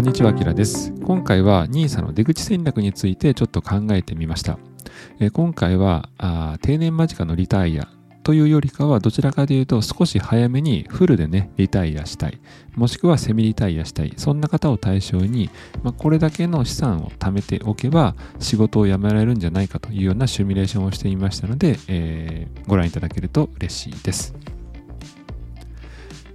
こんにちは、あきらです。今回は NISA の出口戦略についてちょっと考えてみました。え今回はあ定年間近のリタイアというよりかはどちらかというと少し早めにフルでね、リタイアしたい。もしくはセミリタイアしたい。そんな方を対象に、まあ、これだけの資産を貯めておけば仕事を辞められるんじゃないかというようなシミュレーションをしてみましたので、えー、ご覧いただけると嬉しいです。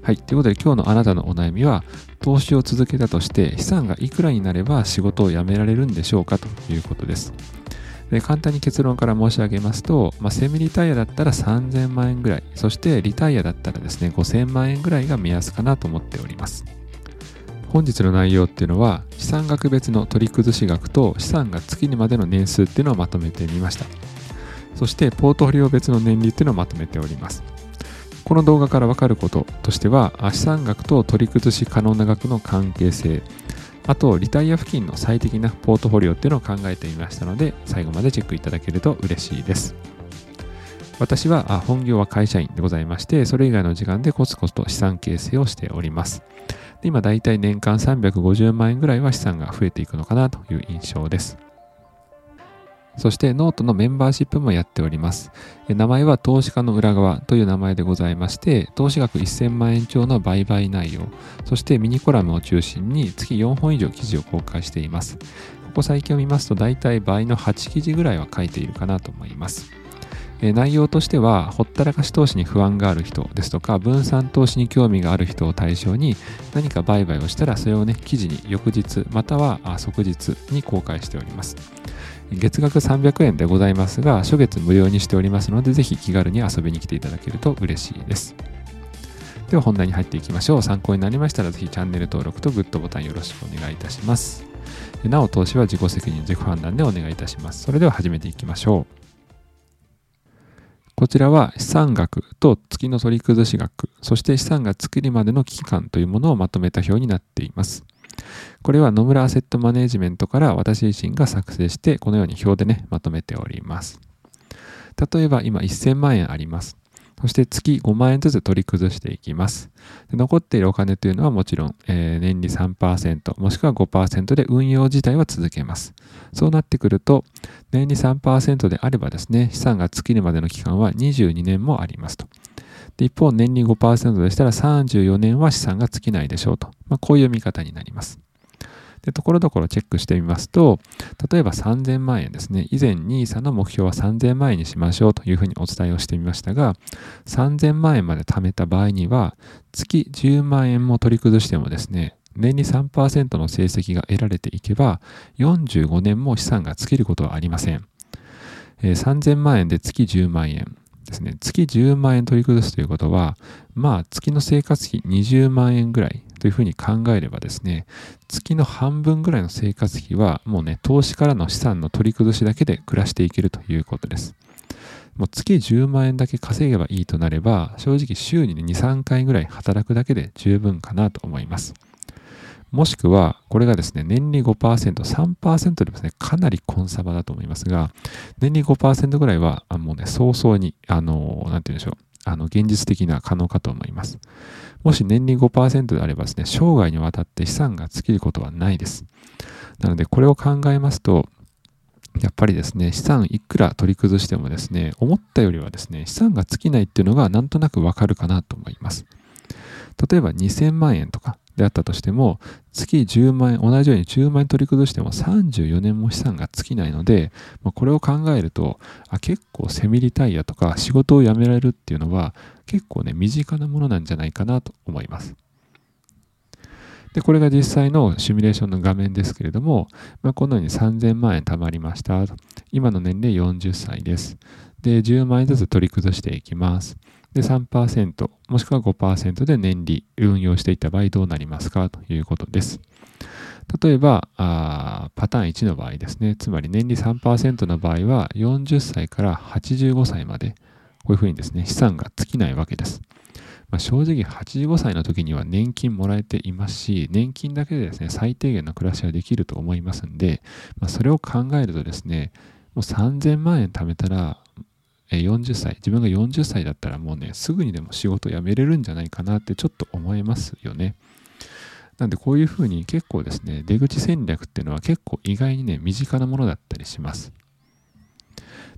はい。ということで今日のあなたのお悩みは、投資を続けたとして資産がいくらになれば仕事を辞められるんでしょうかということです。で簡単に結論から申し上げますと、まあ、セミリタイヤだったら3000万円ぐらい、そしてリタイアだったらですね、5000万円ぐらいが目安かなと思っております。本日の内容っていうのは、資産額別の取り崩し額と資産が月にまでの年数っていうのをまとめてみました。そして、ポートフォリオ別の年利っていうのをまとめております。この動画からわかることとしては、資産額と取り崩し可能な額の関係性、あと、リタイア付近の最適なポートフォリオっていうのを考えてみましたので、最後までチェックいただけると嬉しいです。私は本業は会社員でございまして、それ以外の時間でコツコツと資産形成をしております。で今、だいたい年間350万円ぐらいは資産が増えていくのかなという印象です。そしてノートのメンバーシップもやっております。名前は投資家の裏側という名前でございまして、投資額1000万円超の売買内容、そしてミニコラムを中心に月4本以上記事を公開しています。ここ最近を見ますと大体倍の8記事ぐらいは書いているかなと思います。え内容としては、ほったらかし投資に不安がある人ですとか、分散投資に興味がある人を対象に、何か売買をしたら、それをね、記事に翌日、または即日に公開しております。月額300円でございますが、初月無料にしておりますので、ぜひ気軽に遊びに来ていただけると嬉しいです。では本題に入っていきましょう。参考になりましたら、ぜひチャンネル登録とグッドボタンよろしくお願いいたします。なお、投資は自己責任、自己判断でお願いいたします。それでは始めていきましょう。こちらは資産額と月の取り崩し額、そして資産が作りまでの期間というものをまとめた表になっています。これは野村アセットマネジメントから私自身が作成して、このように表でね、まとめております。例えば今1000万円あります。そして月5万円ずつ取り崩していきます。残っているお金というのはもちろん、えー、年利3%もしくは5%で運用自体は続けます。そうなってくると、年利3%であればですね、資産が尽きるまでの期間は22年もありますと。一方、年利5%でしたら34年は資産が尽きないでしょうと。まあ、こういう見方になります。で、ところどころチェックしてみますと、例えば3000万円ですね。以前 NISA の目標は3000万円にしましょうというふうにお伝えをしてみましたが、3000万円まで貯めた場合には、月10万円も取り崩してもですね、年利3%の成績が得られていけば、45年も資産が尽きることはありません。えー、3000万円で月10万円。ですね、月10万円取り崩すということは、まあ月の生活費20万円ぐらいというふうに考えればですね、月の半分ぐらいの生活費はもうね、投資からの資産の取り崩しだけで暮らしていけるということです。もう月10万円だけ稼げばいいとなれば、正直週に、2、3回ぐらい働くだけで十分かなと思います。もしくは、これがですね、年利5%、3%でもね、かなりコンサバだと思いますが、年利5%ぐらいは、もうね、早々に、あの、なんて言うんでしょう、あの、現実的な可能かと思います。もし年利5%であればですね、生涯にわたって資産が尽きることはないです。なので、これを考えますと、やっぱりですね、資産いくら取り崩してもですね、思ったよりはですね、資産が尽きないっていうのがなんとなくわかるかなと思います。例えば2000万円とかであったとしても、月10万円、同じように10万円取り崩しても34年も資産が尽きないので、まあ、これを考えるとあ、結構セミリタイヤとか仕事を辞められるっていうのは結構ね、身近なものなんじゃないかなと思います。で、これが実際のシミュレーションの画面ですけれども、まあ、このように3000万円貯まりました。今の年齢40歳です。で、10万円ずつ取り崩していきます。で、3%もしくは5%で年利運用していた場合どうなりますか？ということです。例えば、パターン1の場合ですね、つまり年利3%の場合は40歳から85歳まで、こういうふうにですね、資産が尽きないわけです。まあ、正直85歳の時には年金もらえていますし、年金だけでですね、最低限の暮らしはできると思いますんで、まあ、それを考えるとですね、もう3000万円貯めたら、40歳、自分が40歳だったらもうね、すぐにでも仕事辞めれるんじゃないかなってちょっと思いますよね。なんでこういうふうに結構ですね、出口戦略っていうのは結構意外にね、身近なものだったりします。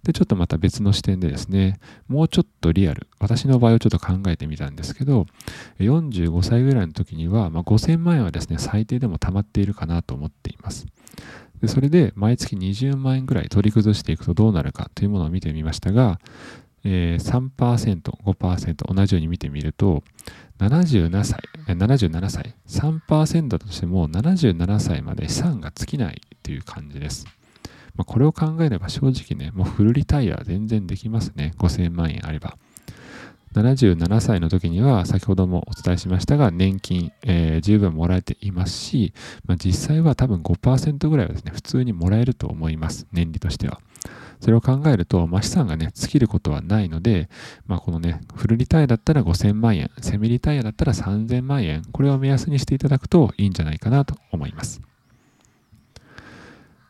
で、ちょっとまた別の視点でですね、もうちょっとリアル、私の場合をちょっと考えてみたんですけど、45歳ぐらいの時には、まあ、5000万円はですね、最低でも貯まっているかなと思っています。でそれで毎月20万円ぐらい取り崩していくとどうなるかというものを見てみましたが、えー、3%、5%同じように見てみると、77歳、77歳、3%だとしても77歳まで資産が尽きないという感じです。まあ、これを考えれば正直ね、もうフルリタイア全然できますね。5000万円あれば。77歳の時には先ほどもお伝えしましたが年金、えー、十分もらえていますし、まあ、実際は多分5%ぐらいはですね普通にもらえると思います年利としては。それを考えると、まあ、資産がね尽きることはないので、まあ、このねフルリタイアだったら5000万円セミリタイアだったら3000万円これを目安にしていただくといいんじゃないかなと思います。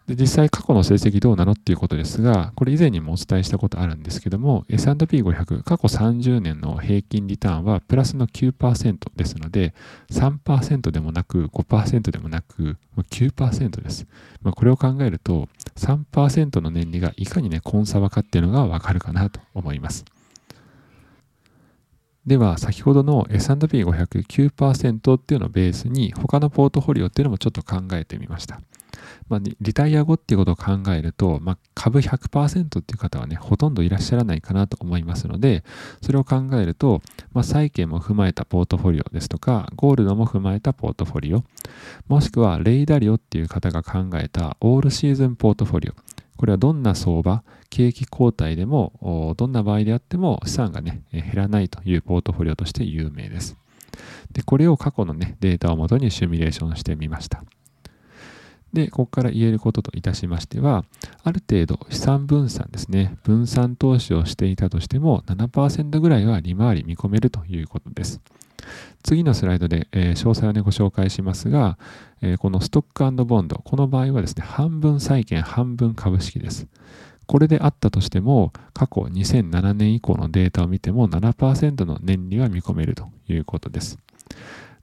で実際過去の成績どうなのっていうことですが、これ以前にもお伝えしたことあるんですけども、S&P500 過去30年の平均リターンはプラスの9%ですので、3%でもなく5%でもなく9%です。まあ、これを考えると、3%の年利がいかにね、コンサバかっていうのがわかるかなと思います。では、先ほどの S&P5009% っていうのをベースに、他のポートフォリオっていうのもちょっと考えてみました。まあ、リタイア後っていうことを考えると、まあ、株100%っていう方はね、ほとんどいらっしゃらないかなと思いますので、それを考えると、まあ、債券も踏まえたポートフォリオですとか、ゴールドも踏まえたポートフォリオ、もしくはレイダリオっていう方が考えたオールシーズンポートフォリオ、これはどんな相場、景気後退でも、どんな場合であっても資産がね、減らないというポートフォリオとして有名です。で、これを過去のね、データをもとにシミュレーションしてみました。で、ここから言えることといたしましては、ある程度資産分散ですね、分散投資をしていたとしても7%ぐらいは利回り見込めるということです。次のスライドで、えー、詳細をね、ご紹介しますが、えー、このストックボンド、この場合はですね、半分債券、半分株式です。これであったとしても、過去2007年以降のデータを見ても7%の年利は見込めるということです。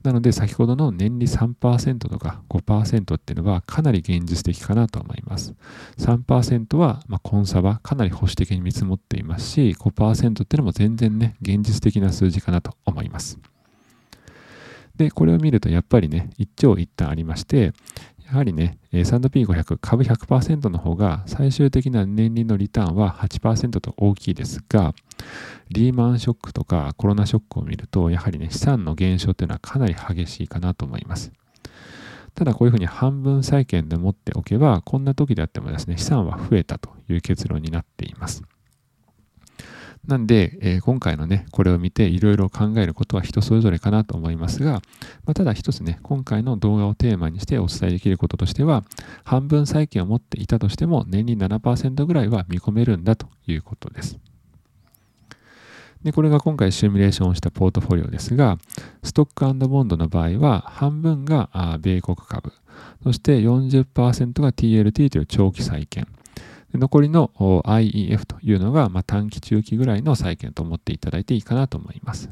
なので先ほどの年利3%とか5%っていうのはかなり現実的かなと思います。3%はまコンサバかなり保守的に見積もっていますし5%っていうのも全然ね現実的な数字かなと思います。で、これを見るとやっぱりね一長一短ありましてやはりね、S&P500 株100%の方が最終的な年利のリターンは8%と大きいですが、リーマンショックとかコロナショックを見ると、やはりね、資産の減少っていうのはかなり激しいかなと思います。ただこういうふうに半分債券で持っておけば、こんな時であってもですね、資産は増えたという結論になっています。なんで、えー、今回のね、これを見ていろいろ考えることは人それぞれかなと思いますが、まあ、ただ一つね、今回の動画をテーマにしてお伝えできることとしては、半分債券を持っていたとしても年利7%ぐらいは見込めるんだということです。で、これが今回シミュレーションをしたポートフォリオですが、ストックボンドの場合は、半分が米国株、そして40%が TLT という長期債券、残りの IEF というのが、まあ、短期中期ぐらいの債券と思っていただいていいかなと思います。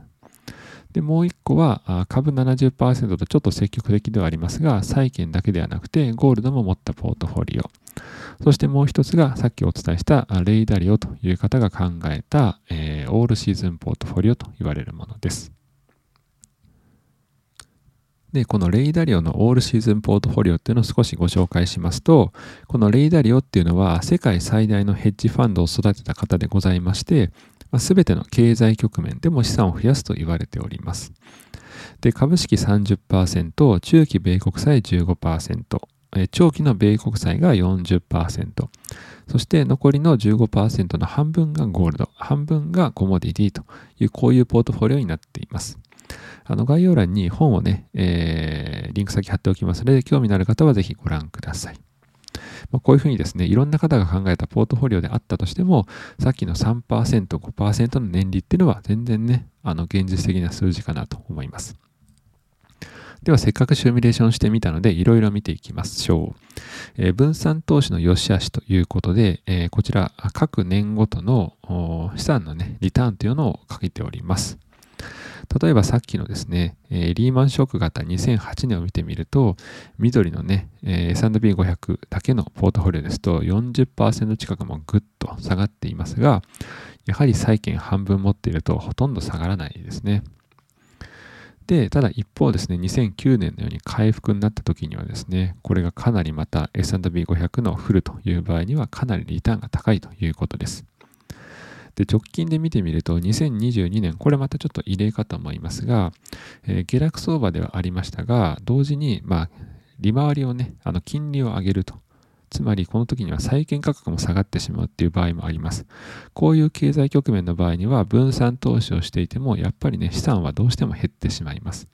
で、もう一個は株70%とちょっと積極的ではありますが、債券だけではなくてゴールドも持ったポートフォリオ。そしてもう一つがさっきお伝えしたレイダリオという方が考えた、えー、オールシーズンポートフォリオと言われるものです。で、このレイダリオのオールシーズンポートフォリオっていうのを少しご紹介しますと、このレイダリオっていうのは世界最大のヘッジファンドを育てた方でございまして、す、べ、ての経済局面でも資産を増やすと言われております。で、株式30%、中期米国債15%、長期の米国債が40%、そして残りの15%の半分がゴールド、半分がコモディティというこういうポートフォリオになっています。あの概要欄に本をね、えー、リンク先貼っておきますので、興味のある方はぜひご覧ください。まあ、こういうふうにですね、いろんな方が考えたポートフォリオであったとしても、さっきの3%、5%の年利っていうのは全然ね、あの現実的な数字かなと思います。では、せっかくシミュレーションしてみたので、いろいろ見ていきましょう。えー、分散投資の良し悪しということで、えー、こちら、各年ごとの資産のね、リターンというのを書いております。例えばさっきのですね、え、リーマンショック型2008年を見てみると、緑のね、え、S&P500 だけのポートフォリオですと40%近くもぐっと下がっていますが、やはり債券半分持っているとほとんど下がらないですね。で、ただ一方ですね、2009年のように回復になった時にはですね、これがかなりまた S&P500 のフルという場合にはかなりリターンが高いということです。で、直近で見てみると、2022年、これまたちょっと異例かと思いますが、えー、下落相場ではありましたが、同時に、まあ、利回りをね、あの金利を上げるとつまりこの時には債券価格も下がってしまうっていう場合もあります。こういう経済局面の場合には分散投資をしていてもやっぱりね資産はどうしても減ってしまいます。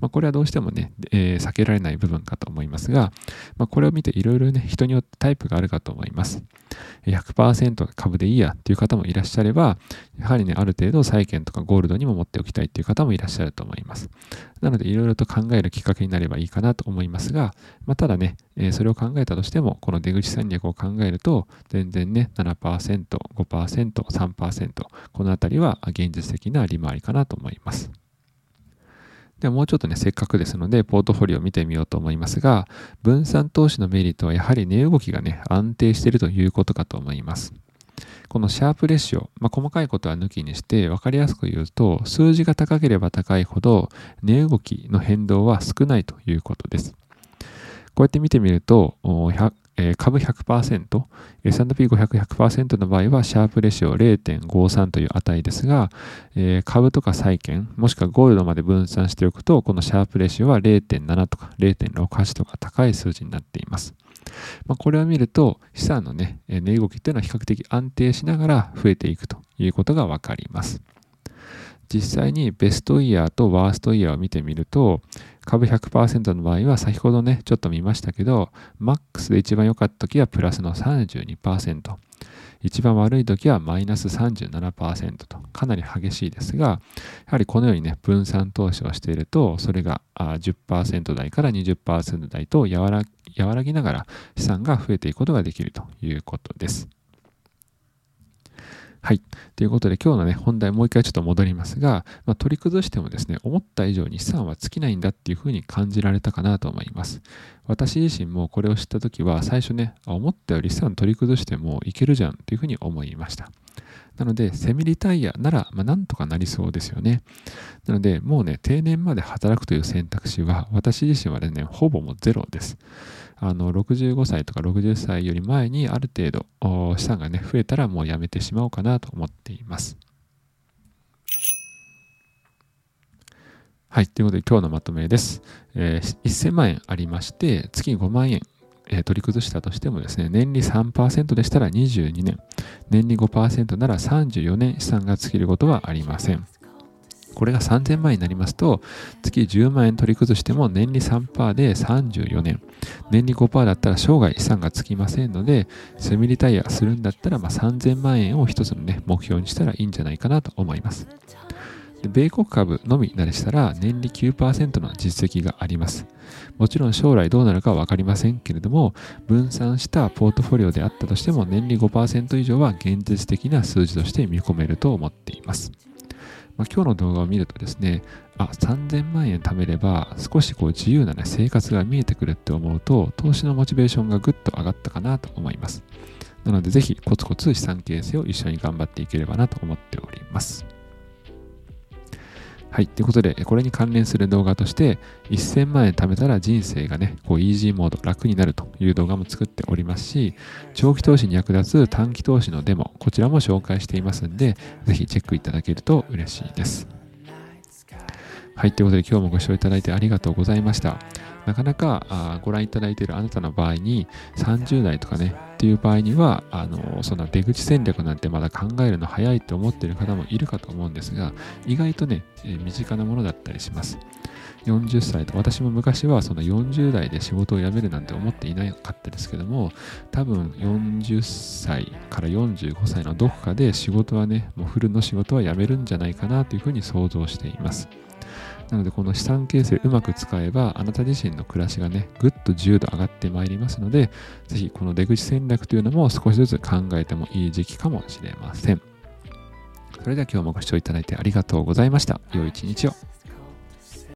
まあ、これはどうしてもね、えー、避けられない部分かと思いますが、まあ、これを見ていろいろね人によってタイプがあるかと思います。100%株でいいやっていう方もいらっしゃれば、やはりね、ある程度債券とかゴールドにも持っておきたいっていう方もいらっしゃると思います。なので、いろいろと考えるきっかけになればいいかなと思いますが、まあ、ただね、えー、それを考えたとしても、この出口戦略を考えると、全然ね、7%、5%、3%、このあたりは現実的な利回りかなと思います。ではもうちょっとね、せっかくですので、ポートフォリオを見てみようと思いますが、分散投資のメリットはやはり値動きがね、安定しているということかと思います。このシャープレシオ、まあ、細かいことは抜きにして分かりやすく言うと、数字が高ければ高いほど値動きの変動は少ないということです。こうやって見てみると、えー、株100%、S&P500100% の場合は、シャープレシオ0.53という値ですが、えー、株とか債券、もしくはゴールドまで分散しておくと、このシャープレシオは0.7とか0.68とか高い数字になっています。まあ、これを見ると、資産のね、値動きっていうのは比較的安定しながら増えていくということがわかります。実際にベストイヤーとワーストイヤーを見てみると、株100%の場合は先ほどね、ちょっと見ましたけど、マックスで一番良かった時はプラスの32%、一番悪い時はマイナス37%とかなり激しいですが、やはりこのようにね、分散投資をしていると、それが10%台から20%台と和ら和らぎながら資産が増えていくことができるということです。はい。ということで今日のね、本題もう一回ちょっと戻りますが、まあ、取り崩してもですね、思った以上に資産は尽きないんだっていうふうに感じられたかなと思います。私自身もこれを知った時は最初ね、思ったより資産取り崩してもいけるじゃんっていうふうに思いました。なので、セミリタイヤなら、まあ、なんとかなりそうですよね。なので、もうね、定年まで働くという選択肢は、私自身はね、ほぼもうゼロです。あの65歳とか60歳より前にある程度資産がね増えたらもうやめてしまおうかなと思っています。はい。ということで今日のまとめです。えー、1000万円ありまして、月5万円、取り崩したとしてもですね、年利3%でしたら22年、年利5%なら34年資産が尽きることはありません。これが3000万円になりますと、月10万円取り崩しても年利3%で34年。年利5%だったら生涯資産がつきませんので、セミリタイアするんだったら、まあ、3000万円を一つのね、目標にしたらいいんじゃないかなと思います。米国株のみなでしたら年利9%の実績があります。もちろん将来どうなるかは分かりませんけれども、分散したポートフォリオであったとしても年利5%以上は現実的な数字として見込めると思っています。まあ、今日の動画を見るとですね、あ、3000万円貯めれば少しこう自由な、ね、生活が見えてくるって思うと、投資のモチベーションがぐっと上がったかなと思います。なのでぜひコツコツ資産形成を一緒に頑張っていければなと思っております。はい。ということで、これに関連する動画として、1000万円貯めたら人生がね、こう、イージーモード、楽になるという動画も作っておりますし、長期投資に役立つ短期投資のデモ、こちらも紹介していますんで、ぜひチェックいただけると嬉しいです。はい。ということで、今日もご視聴いただいてありがとうございました。なかなかあご覧いただいているあなたの場合に30代とかねっていう場合にはあのそんな出口戦略なんてまだ考えるの早いと思っている方もいるかと思うんですが意外とね、え、身近なものだったりします。40歳と私も昔はその40代で仕事を辞めるなんて思っていなかったですけども多分40歳から45歳のどこかで仕事はねもうフルの仕事は辞めるんじゃないかなというふうに想像しています。なのでこの資産形成うまく使えばあなた自身の暮らしがねぐっと自由度上がってまいりますのでぜひこの出口戦略というのも少しずつ考えてもいい時期かもしれませんそれでは今日もご視聴いただいてありがとうございました。良い一日を。